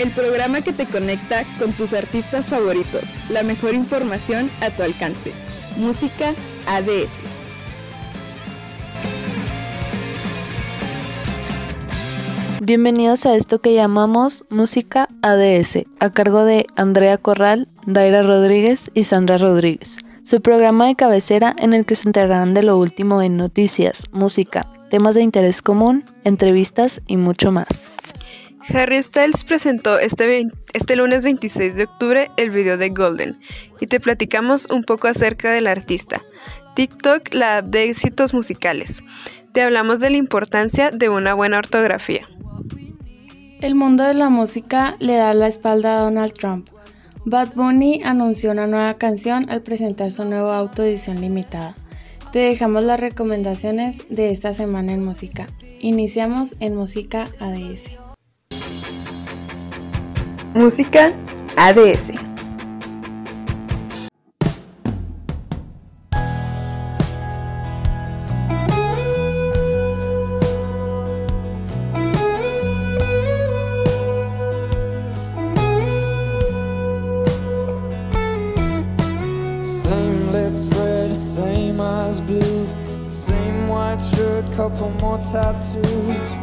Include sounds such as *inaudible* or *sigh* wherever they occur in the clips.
el programa que te conecta con tus artistas favoritos, la mejor información a tu alcance. Música ADS. Bienvenidos a esto que llamamos Música ADS, a cargo de Andrea Corral, Daira Rodríguez y Sandra Rodríguez. Su programa de cabecera en el que se enterarán de lo último en noticias, música, temas de interés común, entrevistas y mucho más. Harry Styles presentó este, este lunes 26 de octubre el video de Golden y te platicamos un poco acerca del artista. TikTok, la app de éxitos musicales. Te hablamos de la importancia de una buena ortografía. El mundo de la música le da la espalda a Donald Trump. Bad Bunny anunció una nueva canción al presentar su nuevo auto edición limitada. Te dejamos las recomendaciones de esta semana en música. Iniciamos en Música ADS. Música ADS. Same lips red, same eyes blue, same white couple more tattoos.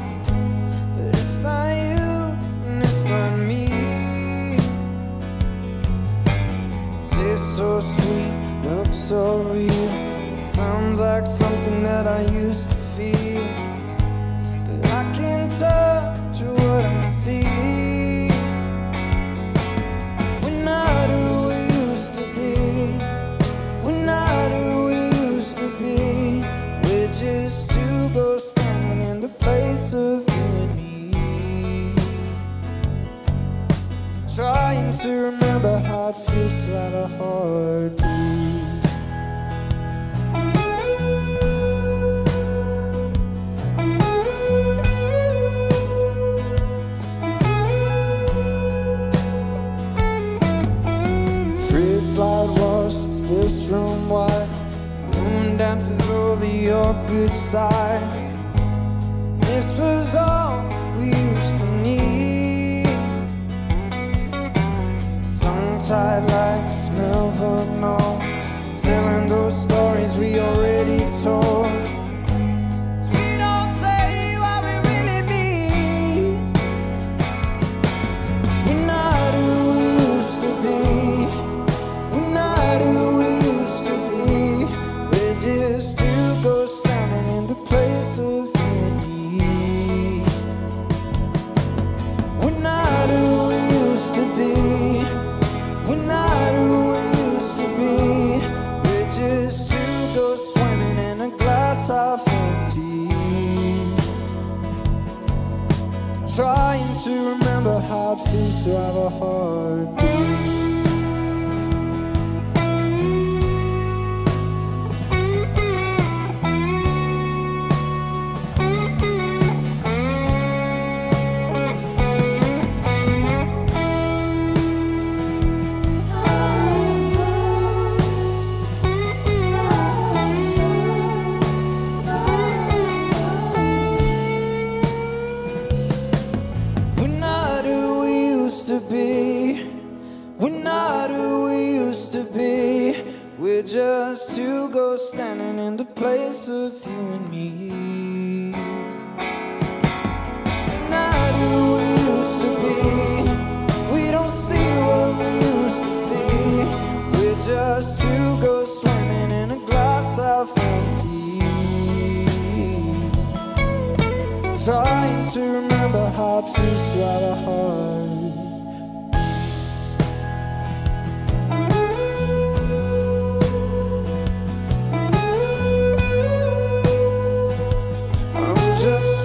Room white. Moon dances over your good side. To have a heartbeat.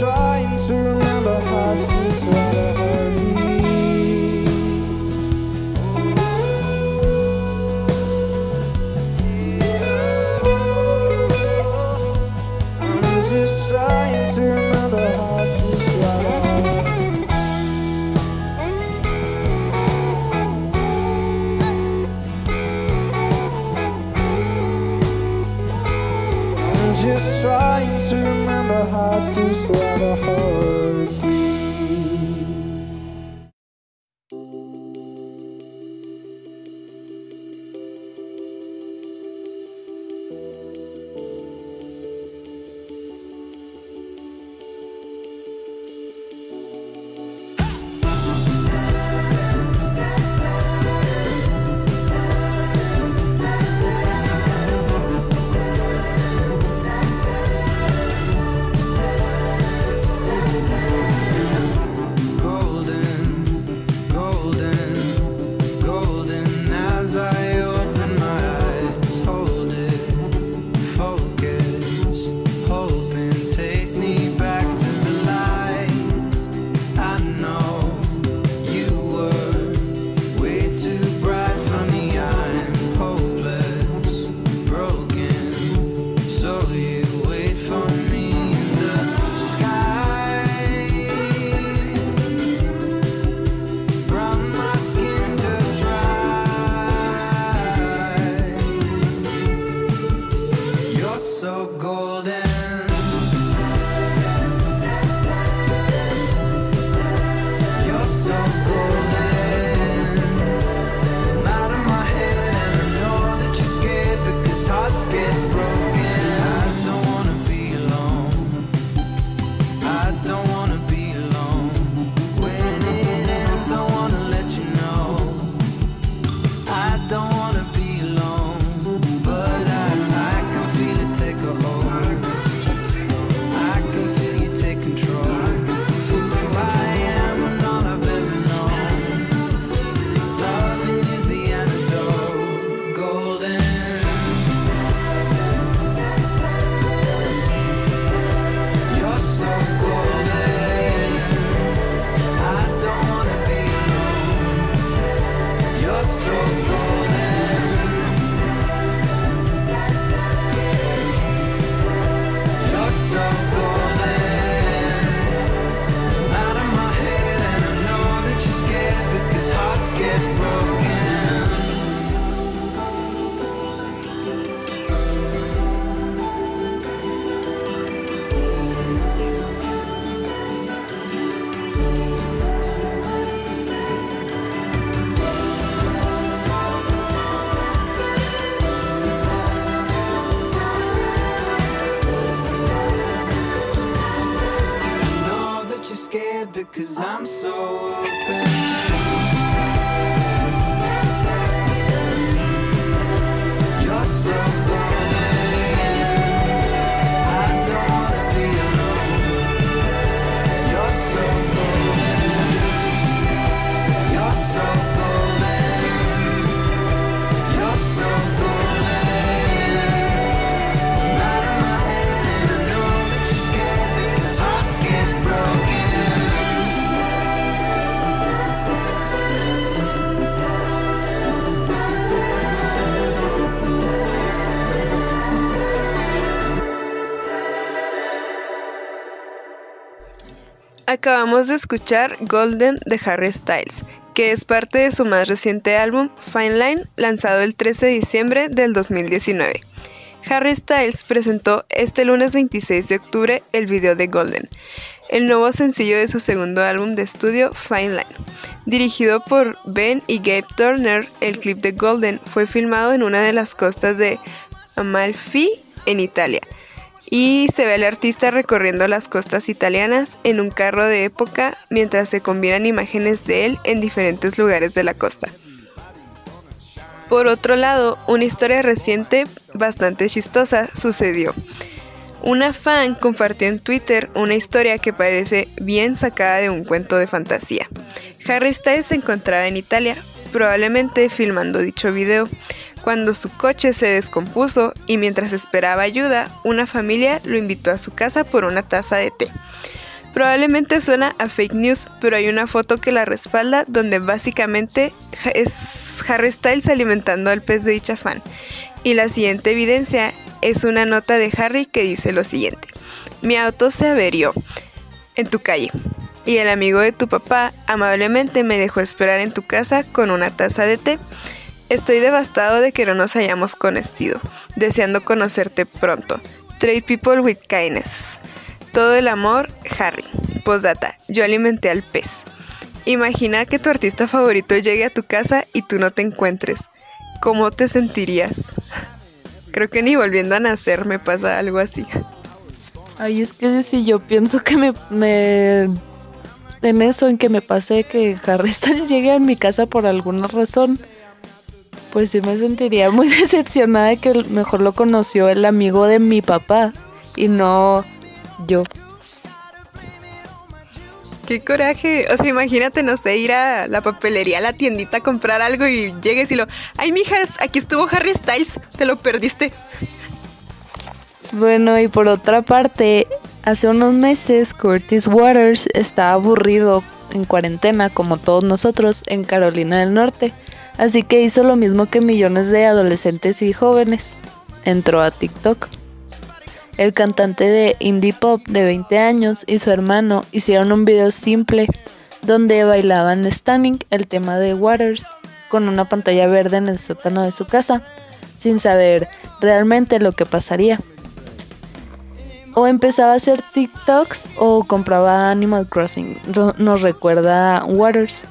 try. Acabamos de escuchar Golden de Harry Styles, que es parte de su más reciente álbum Fine Line, lanzado el 13 de diciembre del 2019. Harry Styles presentó este lunes 26 de octubre el video de Golden, el nuevo sencillo de su segundo álbum de estudio Fine Line. Dirigido por Ben y Gabe Turner, el clip de Golden fue filmado en una de las costas de Amalfi, en Italia, y se ve al artista recorriendo las costas italianas en un carro de época mientras se combinan imágenes de él en diferentes lugares de la costa. Por otro lado, una historia reciente bastante chistosa sucedió. Una fan compartió en Twitter una historia que parece bien sacada de un cuento de fantasía. Harry Styles se encontraba en Italia, probablemente filmando dicho video, cuando su coche se descompuso y mientras esperaba ayuda, una familia lo invitó a su casa por una taza de té. Probablemente suena a fake news, pero hay una foto que la respalda donde básicamente es Harry Styles alimentando al pez de dicha fan. Y la siguiente evidencia es una nota de Harry que dice lo siguiente. Mi auto se averió en tu calle y el amigo de tu papá amablemente me dejó esperar en tu casa con una taza de té. Estoy devastado de que no nos hayamos conocido, deseando conocerte pronto. Trade people with kindness. Todo el amor, Harry. Postdata, yo alimenté al pez. Imagina que tu artista favorito llegue a tu casa y tú no te encuentres. ¿Cómo te sentirías? Creo que ni volviendo a nacer me pasa algo así. Ay, es que si yo pienso que me, me en eso, en que me pase que Harry *laughs* Styles llegue a mi casa por alguna razón, pues sí me sentiría muy *laughs* decepcionada de que mejor lo conoció el amigo de mi papá y no yo. Qué coraje. O sea, imagínate, no sé, ir a la papelería, a la tiendita a comprar algo y llegues y lo. Ay, mijas, aquí estuvo Harry Styles, te lo perdiste. Bueno, y por otra parte, hace unos meses Curtis Waters estaba aburrido en cuarentena, como todos nosotros, en Carolina del Norte. Así que hizo lo mismo que millones de adolescentes y jóvenes. Entró a TikTok. El cantante de indie pop de 20 años y su hermano hicieron un video simple donde bailaban Stunning, el tema de Waters, con una pantalla verde en el sótano de su casa, sin saber realmente lo que pasaría. O empezaba a hacer TikToks o compraba Animal Crossing, nos recuerda Waters.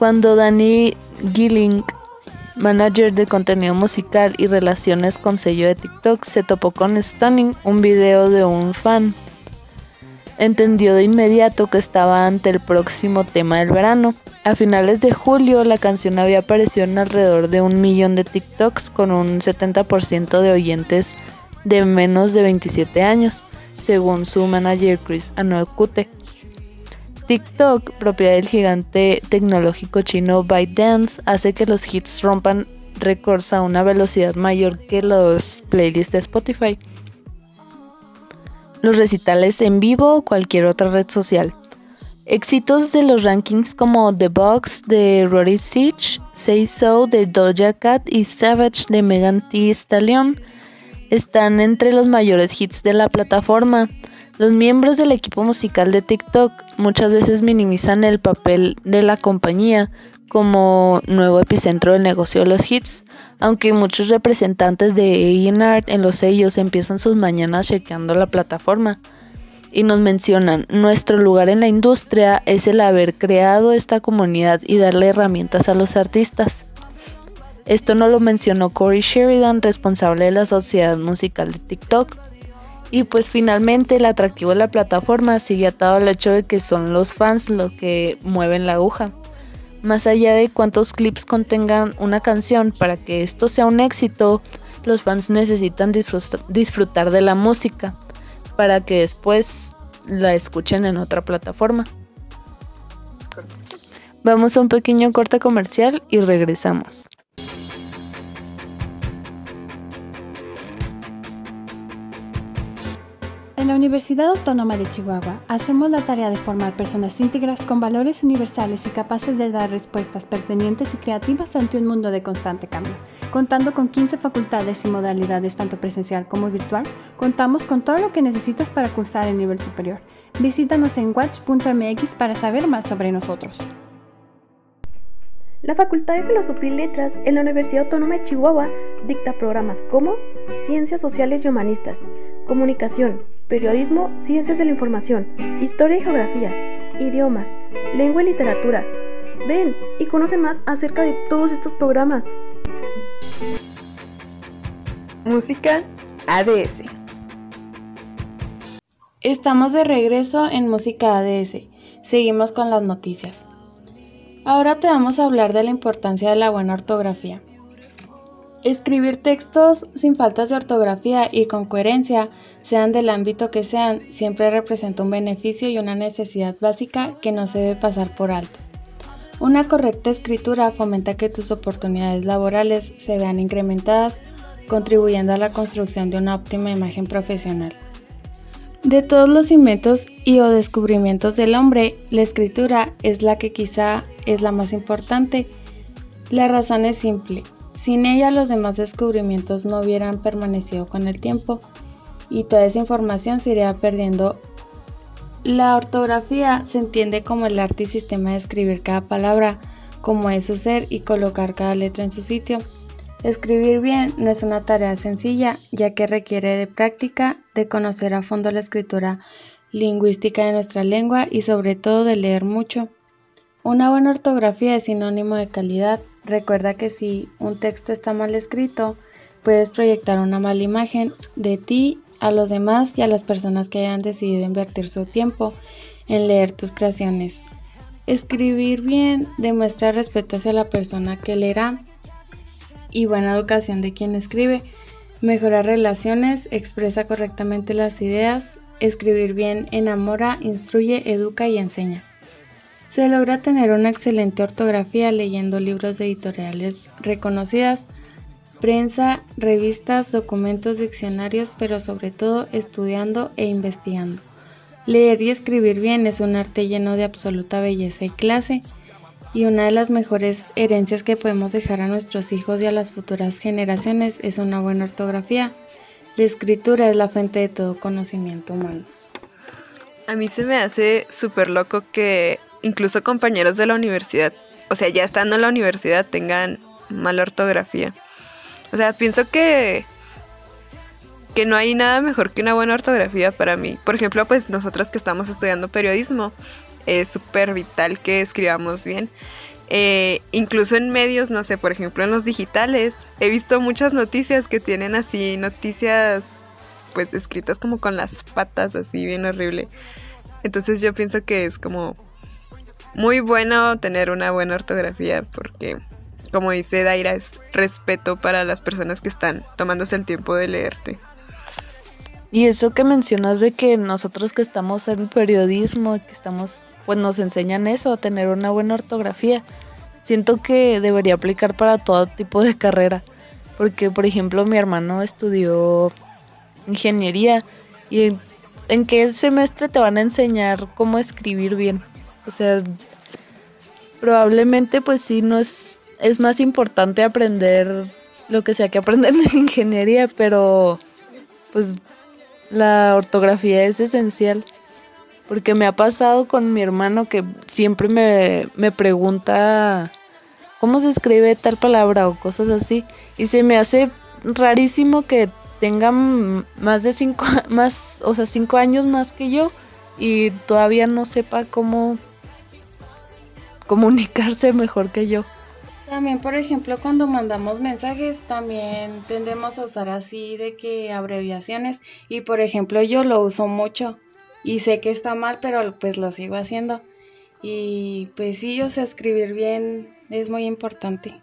Cuando Danny Gilling, manager de contenido musical y relaciones con sello de TikTok, se topó con Stunning, un video de un fan. Entendió de inmediato que estaba ante el próximo tema del verano. A finales de julio, la canción había aparecido en alrededor de un millón de TikToks con un 70% de oyentes de menos de 27 años, según su manager Chris Anoakute. TikTok, propiedad del gigante tecnológico chino ByteDance, hace que los hits rompan récords a una velocidad mayor que los playlists de Spotify, los recitales en vivo o cualquier otra red social. Éxitos de los rankings como The Box de Rory Siege, Say So de Doja Cat y Savage de Megan Thee Stallion están entre los mayores hits de la plataforma. Los miembros del equipo musical de TikTok muchas veces minimizan el papel de la compañía como nuevo epicentro del negocio de los hits, aunque muchos representantes de A&R en los sellos empiezan sus mañanas chequeando la plataforma y nos mencionan, nuestro lugar en la industria es el haber creado esta comunidad y darle herramientas a los artistas. Esto no lo mencionó Corey Sheridan, responsable de la sociedad musical de TikTok, y pues finalmente el atractivo de la plataforma sigue atado al hecho de que son los fans los que mueven la aguja. Más allá de cuántos clips contengan una canción, para que esto sea un éxito, los fans necesitan disfrutar de la música para que después la escuchen en otra plataforma. Vamos a un pequeño corte comercial y regresamos. En la Universidad Autónoma de Chihuahua hacemos la tarea de formar personas íntegras con valores universales y capaces de dar respuestas pertinentes y creativas ante un mundo de constante cambio. Contando con 15 facultades y modalidades tanto presencial como virtual, contamos con todo lo que necesitas para cursar el nivel superior. Visítanos en watch.mx para saber más sobre nosotros. La Facultad de Filosofía y Letras en la Universidad Autónoma de Chihuahua dicta programas como Ciencias Sociales y Humanistas, Comunicación, Periodismo, Ciencias de la Información, Historia y Geografía, Idiomas, Lengua y Literatura. Ven y conoce más acerca de todos estos programas. Música ADS. Estamos de regreso en Música ADS. Seguimos con las noticias. Ahora te vamos a hablar de la importancia de la buena ortografía. Escribir textos sin faltas de ortografía y con coherencia, sean del ámbito que sean, siempre representa un beneficio y una necesidad básica que no se debe pasar por alto. Una correcta escritura fomenta que tus oportunidades laborales se vean incrementadas, contribuyendo a la construcción de una óptima imagen profesional. De todos los inventos y o descubrimientos del hombre, la escritura es la que quizá es la más importante. La razón es simple. Sin ella los demás descubrimientos no hubieran permanecido con el tiempo y toda esa información se iría perdiendo. La ortografía se entiende como el arte y sistema de escribir cada palabra, como es su ser y colocar cada letra en su sitio. Escribir bien no es una tarea sencilla, ya que requiere de práctica, de conocer a fondo la escritura lingüística de nuestra lengua y sobre todo de leer mucho. Una buena ortografía es sinónimo de calidad. Recuerda que si un texto está mal escrito, puedes proyectar una mala imagen de ti a los demás y a las personas que hayan decidido invertir su tiempo en leer tus creaciones. Escribir bien demuestra respeto hacia la persona que leerá y buena educación de quien escribe, mejorar relaciones, expresa correctamente las ideas, escribir bien enamora, instruye, educa y enseña. Se logra tener una excelente ortografía leyendo libros de editoriales reconocidas, prensa, revistas, documentos, diccionarios, pero sobre todo estudiando e investigando. Leer y escribir bien es un arte lleno de absoluta belleza y clase, y una de las mejores herencias que podemos dejar a nuestros hijos y a las futuras generaciones es una buena ortografía. La escritura es la fuente de todo conocimiento humano. A mí se me hace súper loco que incluso compañeros de la universidad, o sea, ya estando en la universidad, tengan mala ortografía. O sea, pienso que que no hay nada mejor que una buena ortografía para mí. Por ejemplo, pues nosotros que estamos estudiando periodismo, es súper vital que escribamos bien. Eh, incluso en medios, no sé, por ejemplo en los digitales, he visto muchas noticias que tienen así noticias pues escritas como con las patas, así bien horrible. Entonces yo pienso que es como muy bueno tener una buena ortografía porque, como dice Daira, es respeto para las personas que están tomándose el tiempo de leerte. Y eso que mencionas de que nosotros que estamos en periodismo, que estamos pues nos enseñan eso, a tener una buena ortografía. Siento que debería aplicar para todo tipo de carrera, porque por ejemplo mi hermano estudió ingeniería y en, qué semestre te van a enseñar cómo escribir bien. O sea, probablemente pues sí no es es más importante aprender lo que sea que aprender *laughs* en ingeniería, pero pues la ortografía es esencial. Porque me ha pasado con mi hermano que siempre me, pregunta cómo se escribe tal palabra o cosas así. Y se me hace rarísimo que tengan más de cinco, *laughs* más, o sea, cinco años más que yo y todavía no sepa cómo comunicarse mejor que yo. También, por ejemplo, cuando mandamos mensajes, también tendemos a usar así de que abreviaciones y, por ejemplo, yo lo uso mucho y sé que está mal, pero pues lo sigo haciendo. Y pues sí, o sea, escribir bien es muy importante.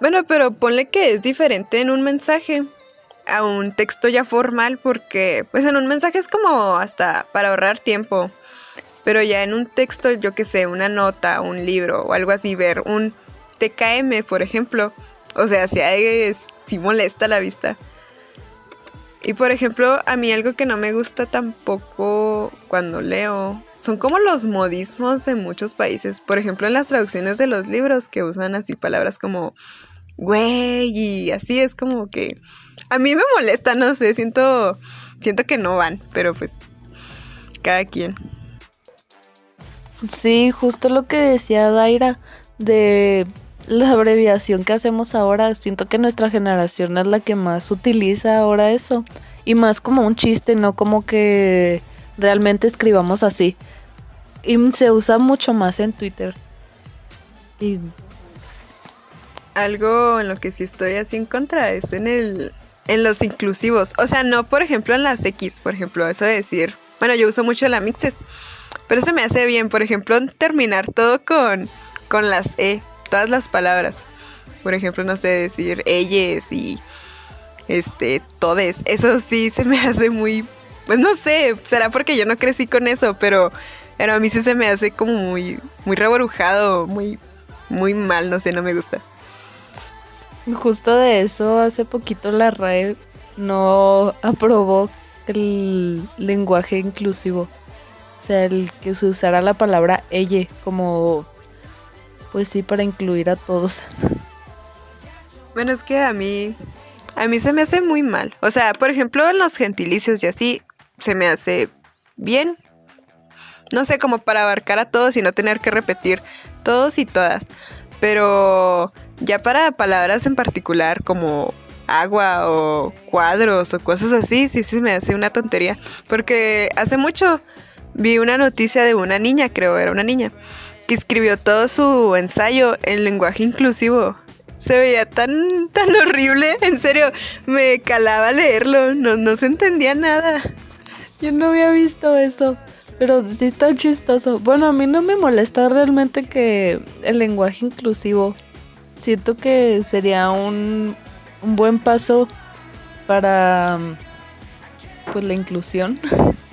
Bueno, pero ponle que es diferente en un mensaje a un texto ya formal porque pues en un mensaje es como hasta para ahorrar tiempo. Pero ya en un texto, yo que sé, una nota, un libro o algo así, ver un TKM, por ejemplo, o sea, si, hay, si molesta la vista. Y por ejemplo, a mí algo que no me gusta tampoco cuando leo son como los modismos de muchos países. Por ejemplo, en las traducciones de los libros que usan así palabras como güey y así es como que a mí me molesta, no sé, siento siento que no van, pero pues cada quien. Sí, justo lo que decía Daira de la abreviación que hacemos ahora. Siento que nuestra generación es la que más utiliza ahora eso. Y más como un chiste, no como que realmente escribamos así. Y se usa mucho más en Twitter. Y Algo en lo que sí estoy así en contra es en el en los inclusivos. O sea, no por ejemplo en las X, por ejemplo, eso de decir. Bueno, yo uso mucho la mixes. Pero se me hace bien, por ejemplo, terminar todo con, con las E, todas las palabras. Por ejemplo, no sé, decir ellas y este, todes. Eso sí se me hace muy, pues no sé, será porque yo no crecí con eso, pero, pero a mí sí se me hace como muy, muy reborujado, muy, muy mal, no sé, no me gusta. justo de eso, hace poquito la RAE no aprobó el lenguaje inclusivo. Sea, el que se usara la palabra ella como, pues sí, para incluir a todos. Bueno, es que a mí, a mí se me hace muy mal. O sea, por ejemplo, en los gentilicios y así, se me hace bien. No sé, como para abarcar a todos y no tener que repetir todos y todas. Pero ya para palabras en particular como agua o cuadros o cosas así, sí, sí me hace una tontería. Porque hace mucho vi una noticia de una niña, creo, era una niña, que escribió todo su ensayo en lenguaje inclusivo. Se veía tan, tan horrible, en serio, me calaba leerlo, no, no se entendía nada. Yo no había visto eso, pero sí está chistoso. Bueno, a mí no me molesta realmente que el lenguaje inclusivo. Siento que sería un, un buen paso para pues la inclusión. *laughs*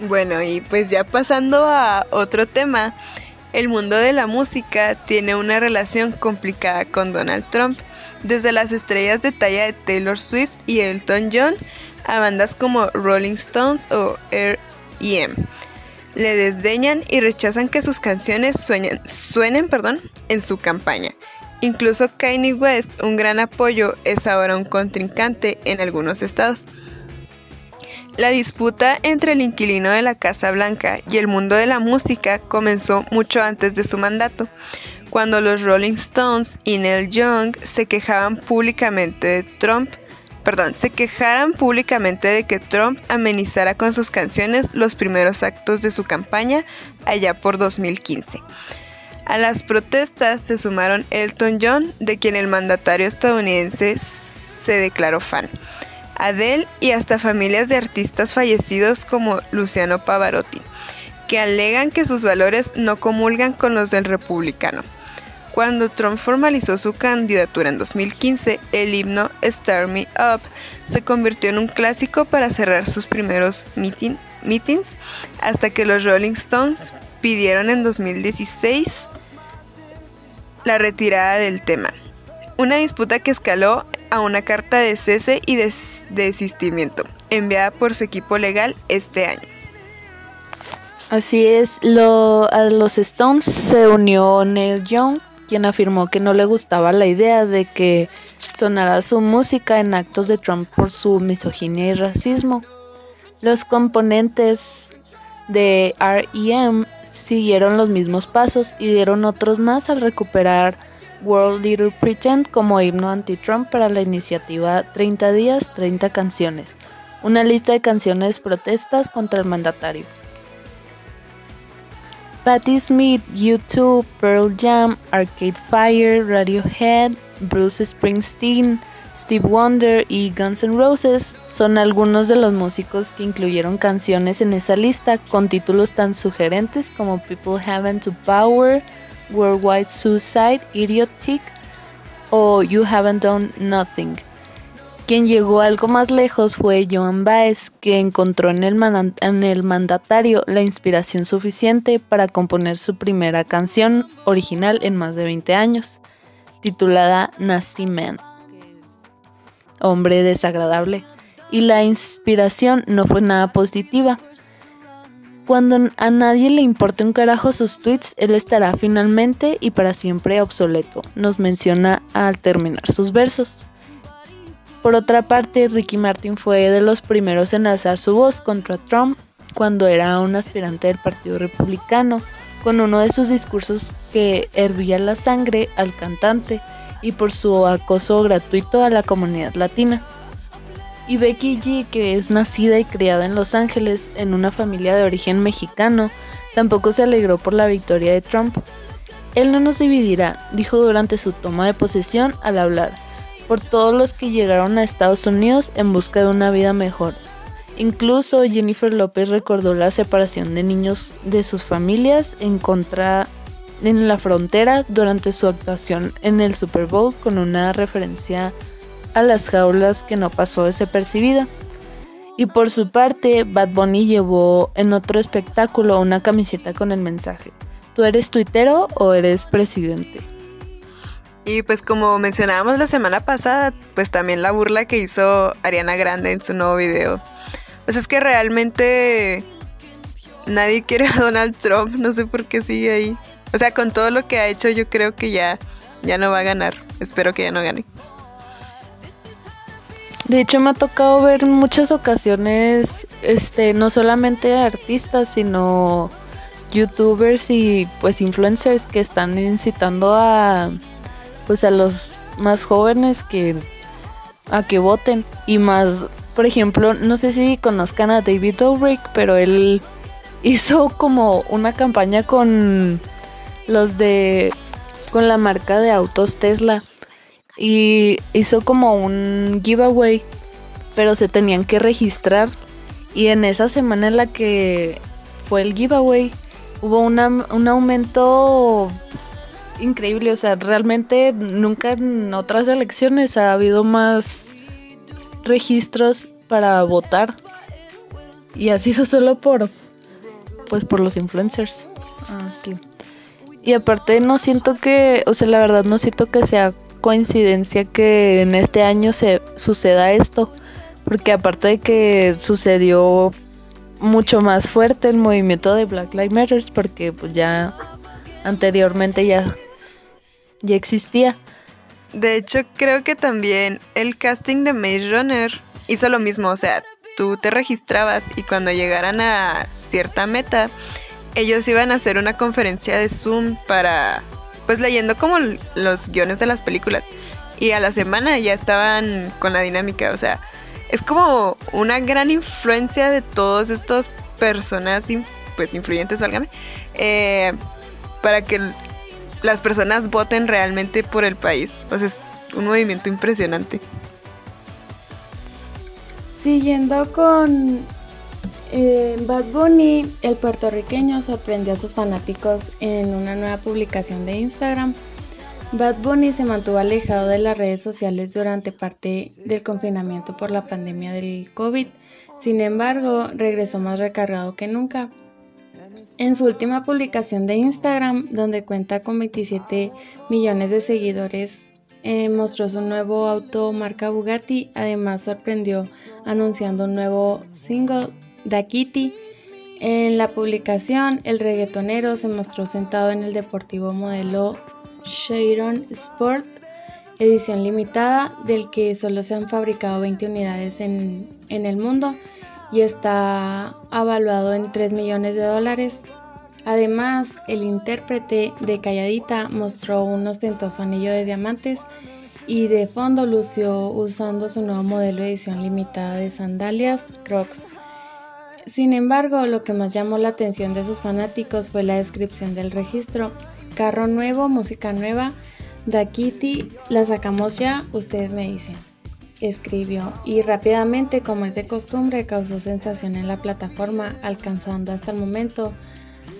Bueno, y pues ya pasando a otro tema, el mundo de la música tiene una relación complicada con Donald Trump, desde las estrellas de talla de Taylor Swift y Elton John a bandas como Rolling Stones o R.E.M. Le desdeñan y rechazan que sus canciones suenen, suenen perdón, en su campaña. Incluso Kanye West, un gran apoyo, es ahora un contrincante en algunos estados. La disputa entre el inquilino de la Casa Blanca y el mundo de la música comenzó mucho antes de su mandato, cuando los Rolling Stones y Neil Young se quejaban públicamente de Trump, perdón, se quejaran públicamente de que Trump amenizara con sus canciones los primeros actos de su campaña allá por 2015. A las protestas se sumaron Elton John, de quien el mandatario estadounidense se declaró fan. Adele y hasta familias de artistas fallecidos como Luciano Pavarotti, que alegan que sus valores no comulgan con los del republicano. Cuando Trump formalizó su candidatura en 2015, el himno Star Me Up se convirtió en un clásico para cerrar sus primeros meetings, hasta que los Rolling Stones pidieron en 2016 la retirada del tema. Una disputa que escaló a una carta de cese y desistimiento enviada por su equipo legal este año. Así es, lo, a los Stones se unió Neil Young, quien afirmó que no le gustaba la idea de que sonara su música en actos de Trump por su misoginia y racismo. Los componentes de REM siguieron los mismos pasos y dieron otros más al recuperar World Little Pretend como himno anti-Trump para la iniciativa 30 días, 30 canciones, una lista de canciones protestas contra el mandatario. Patti Smith, U2, Pearl Jam, Arcade Fire, Radiohead, Bruce Springsteen, Steve Wonder y Guns N' Roses son algunos de los músicos que incluyeron canciones en esa lista con títulos tan sugerentes como People Haven't to Power, Worldwide Suicide, Idiotic o You Haven't Done Nothing. Quien llegó algo más lejos fue Joan Baez, que encontró en el, en el, mandatario la inspiración suficiente para componer su primera canción original en más de 20 años, titulada Nasty Man, hombre desagradable, y la inspiración no fue nada positiva. Cuando a nadie le importe un carajo sus tweets, él estará finalmente y para siempre obsoleto, nos menciona al terminar sus versos. Por otra parte, Ricky Martin fue de los primeros en alzar su voz contra Trump cuando era un aspirante del Partido Republicano, con uno de sus discursos que hervía la sangre al cantante y por su acoso gratuito a la comunidad latina. Y Becky G, que es nacida y criada en Los Ángeles en una familia de origen mexicano, tampoco se alegró por la victoria de Trump. Él no nos dividirá, dijo durante su toma de posesión al hablar, por todos los que llegaron a Estados Unidos en busca de una vida mejor. Incluso Jennifer López recordó la separación de niños de sus familias en contra en la frontera durante su actuación en el Super Bowl con una referencia a las jaulas que no pasó desapercibida. Y por su parte, Bad Bunny llevó en otro espectáculo una camiseta con el mensaje, ¿tú eres tuitero o eres presidente? Y pues como mencionábamos la semana pasada, pues también la burla que hizo Ariana Grande en su nuevo video. Pues es que realmente nadie quiere a Donald Trump, no sé por qué sigue ahí. O sea, con todo lo que ha hecho, yo creo que ya, ya no va a ganar. Espero que ya no gane. De hecho, me ha tocado ver en muchas ocasiones, este, no solamente artistas, sino youtubers y pues influencers que están incitando a pues a los más jóvenes que a que voten. Y más por ejemplo no sé si conozcan a David Dobrik pero él *laughs* hizo como una campaña con los de con la marca de autos Tesla y hizo como un giveaway, pero se tenían que registrar y en esa semana en la que fue el giveaway hubo un aumento increíble, o sea, realmente nunca en otras elecciones ha habido más registros para votar y ha sido solo por pues por los influencers. Así. Ah, y aparte no siento que, o sea, la verdad no siento que sea coincidencia que en este año se suceda esto, porque aparte de que sucedió mucho más fuerte el movimiento de Black Lives Matter, porque pues ya anteriormente ya, ya existía. De hecho, creo que también el casting de Maze Runner hizo lo mismo, o sea, tú te registrabas y cuando llegaran a cierta meta, ellos iban a hacer una conferencia de Zoom para, pues leyendo como los guiones de las películas. Y a la semana ya estaban con la dinámica, o sea, es como una gran influencia de todos estos personas, pues influyentes, válgame, eh, para que las personas voten realmente por el país. O sea, es un movimiento impresionante. Siguiendo con eh, Bad Bunny, el puertorriqueño, sorprendió a sus fanáticos en una nueva publicación de Instagram. Bad Bunny se mantuvo alejado de las redes sociales durante parte del confinamiento por la pandemia del COVID. Sin embargo, regresó más recargado que nunca. En su última publicación de Instagram, donde cuenta con 27 millones de seguidores, eh, mostró su nuevo auto marca Bugatti. Además, sorprendió anunciando un nuevo single Kitty. En la publicación, el reggaetonero se mostró sentado en el deportivo modelo Sharon Sport, edición limitada, del que solo se han fabricado 20 unidades en, en el mundo y está avaluado en 3 millones de dólares. Además, el intérprete de Calladita mostró un ostentoso anillo de diamantes y de fondo lució usando su nuevo modelo edición limitada de sandalias Crocs sin embargo, lo que más llamó la atención de sus fanáticos fue la descripción del registro. Carro nuevo, música nueva, Da Kitty, la sacamos ya, ustedes me dicen. Escribió y rápidamente, como es de costumbre, causó sensación en la plataforma, alcanzando hasta el momento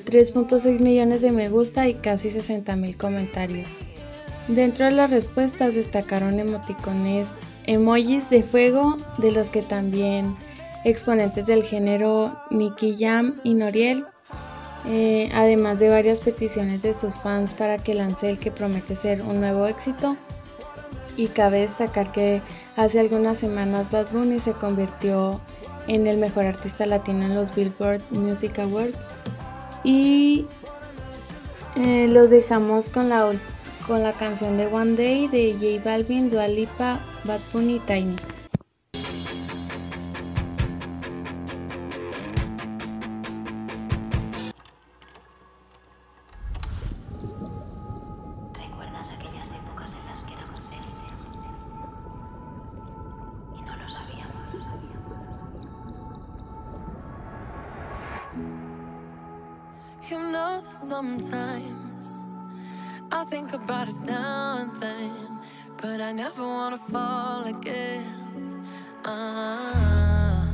3.6 millones de me gusta y casi 60 mil comentarios. Dentro de las respuestas destacaron emoticones, emojis de fuego, de los que también exponentes del género Nicky Jam y Noriel, eh, además de varias peticiones de sus fans para que lance el que promete ser un nuevo éxito. Y cabe destacar que hace algunas semanas Bad Bunny se convirtió en el mejor artista latino en los Billboard Music Awards. Y eh, los dejamos con la, con la canción de One Day de J Balvin, Dua Lipa, Bad Bunny y Tiny. but I never wanna fall again. Ah.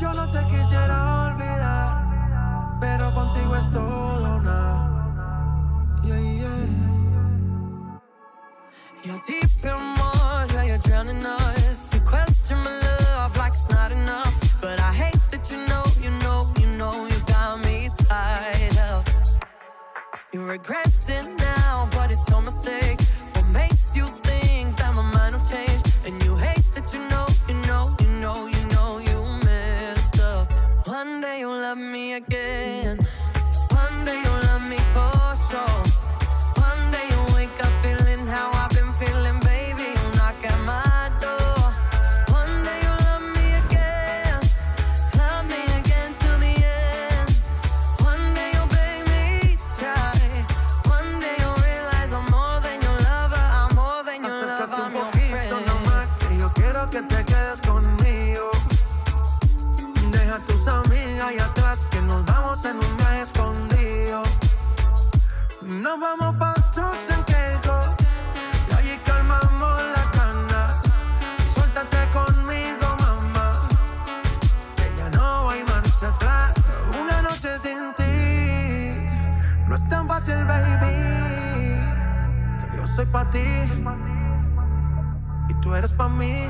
Yo no te quisiera olvidar, pero contigo es todo nada. Yeah, yeah. You're deep in water, you're drowning us. You question my love like it's not enough, but I hate that you know, you know, you know, you got me tied up. You regret a tus amigas y atrás que nos vamos en un viaje escondido. Nos vamos pa' trucks en Keikos y allí calmamos las canas. Suéltate conmigo, mamá, que ya no hay marcha atrás. Una noche sin ti no es tan fácil, baby. Que yo soy pa' ti y tú eres pa' mí.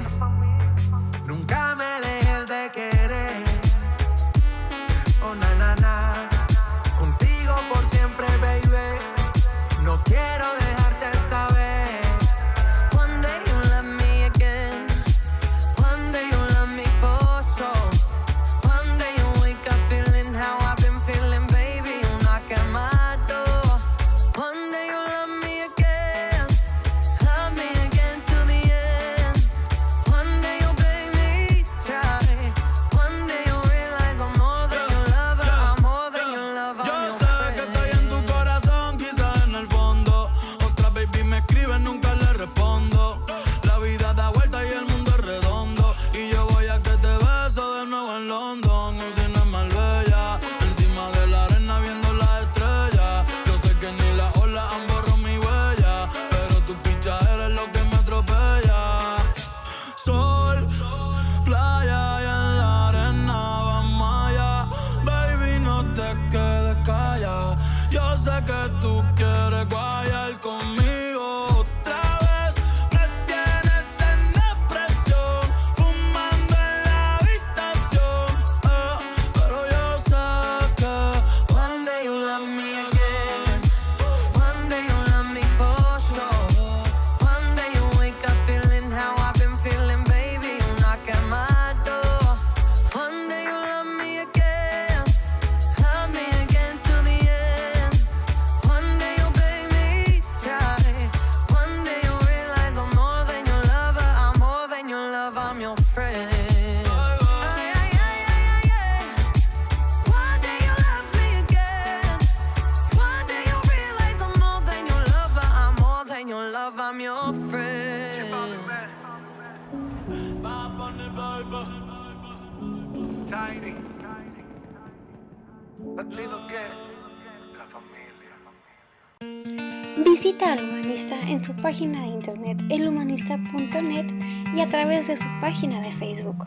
Visita al Humanista en su página de internet elhumanista.net y a través de su página de Facebook.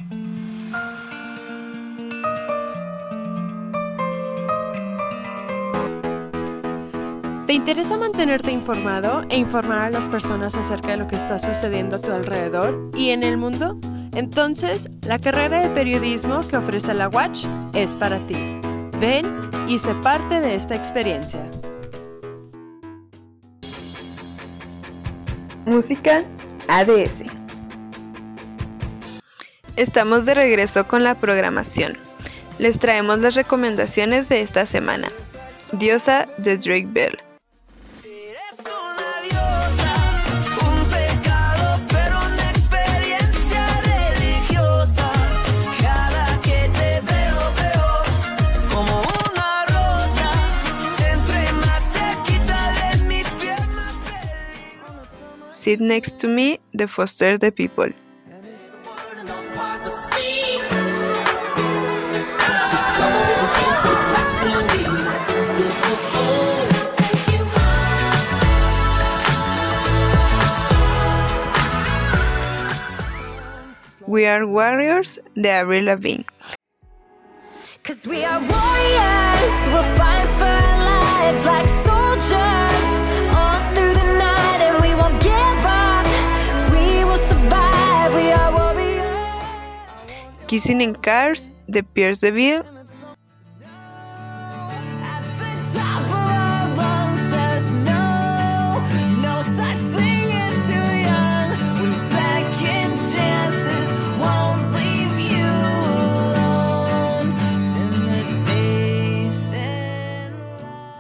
¿Te interesa mantenerte informado e informar a las personas acerca de lo que está sucediendo a tu alrededor y en el mundo? Entonces, la carrera de periodismo que ofrece la Watch es para ti. Ven y sé parte de esta experiencia. Música ADS. Estamos de regreso con la programación. Les traemos las recomendaciones de esta semana. Diosa de Drake Bell. Sit Next to Me de Foster the People. We Are Warriors de Avril Lavigne. Cause we are warriors, we'll fight for our lives like soldiers all through the night and we won't give up. We will survive, we are warriors. Kissing in Cars de Pierce DeVille.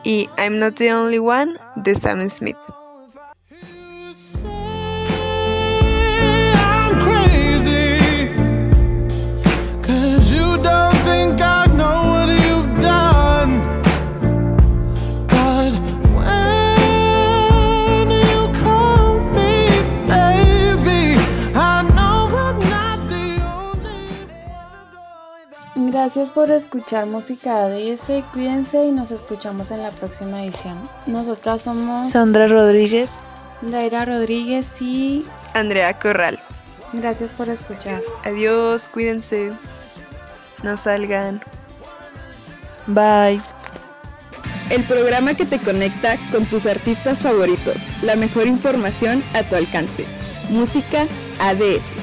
Y I'm Not the Only One de Sam Smith. Gracias por escuchar música ADS, cuídense y nos escuchamos en la próxima edición. Nosotras somos Sandra Rodríguez. Daira Rodríguez y Andrea Corral. gracias por escuchar. Adiós, cuídense. No salgan. Bye. El programa que te conecta con tus artistas favoritos. La mejor información a tu alcance. Música ADS.